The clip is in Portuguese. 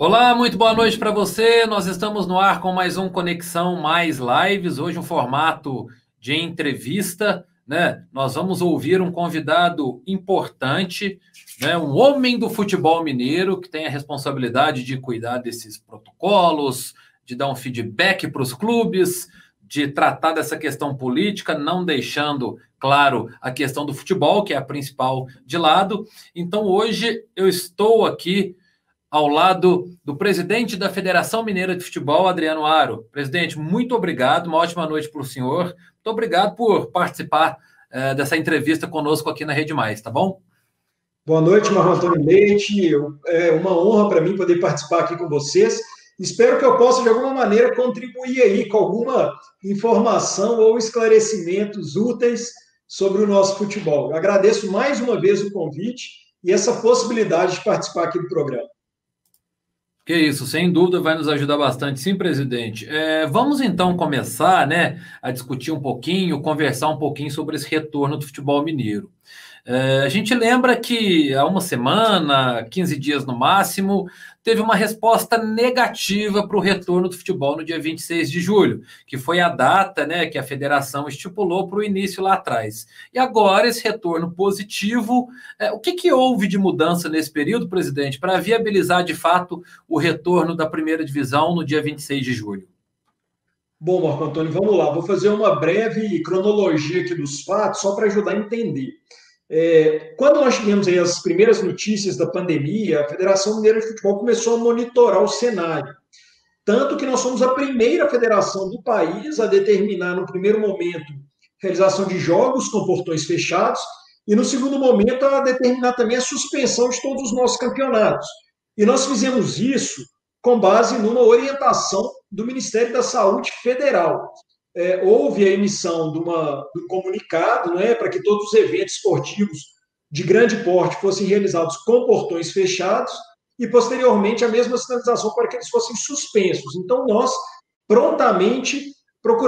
Olá, muito boa noite para você. Nós estamos no ar com mais um Conexão Mais Lives, hoje um formato de entrevista, né? Nós vamos ouvir um convidado importante, né? Um homem do futebol mineiro que tem a responsabilidade de cuidar desses protocolos, de dar um feedback para os clubes, de tratar dessa questão política, não deixando, claro, a questão do futebol, que é a principal de lado. Então, hoje eu estou aqui ao lado do presidente da Federação Mineira de Futebol, Adriano Aro. Presidente, muito obrigado, uma ótima noite para o senhor. Muito obrigado por participar é, dessa entrevista conosco aqui na Rede Mais, tá bom? Boa noite, Marco Antônio Leite. É uma honra para mim poder participar aqui com vocês. Espero que eu possa, de alguma maneira, contribuir aí com alguma informação ou esclarecimentos úteis sobre o nosso futebol. Eu agradeço mais uma vez o convite e essa possibilidade de participar aqui do programa. Que isso, sem dúvida vai nos ajudar bastante, sim, presidente. É, vamos então começar, né, a discutir um pouquinho, conversar um pouquinho sobre esse retorno do futebol mineiro. É, a gente lembra que há uma semana, 15 dias no máximo, teve uma resposta negativa para o retorno do futebol no dia 26 de julho, que foi a data né, que a federação estipulou para o início lá atrás. E agora, esse retorno positivo, é, o que, que houve de mudança nesse período, presidente, para viabilizar de fato o retorno da primeira divisão no dia 26 de julho? Bom, Marco Antônio, vamos lá. Vou fazer uma breve cronologia aqui dos fatos, só para ajudar a entender. É, quando nós tivemos as primeiras notícias da pandemia, a Federação Mineira de Futebol começou a monitorar o cenário. Tanto que nós somos a primeira federação do país a determinar, no primeiro momento, realização de jogos com portões fechados, e no segundo momento, a determinar também a suspensão de todos os nossos campeonatos. E nós fizemos isso com base numa orientação do Ministério da Saúde Federal é, houve a emissão de, uma, de um comunicado né, para que todos os eventos esportivos de grande porte fossem realizados com portões fechados e, posteriormente, a mesma sinalização para que eles fossem suspensos. Então, nós prontamente procuramos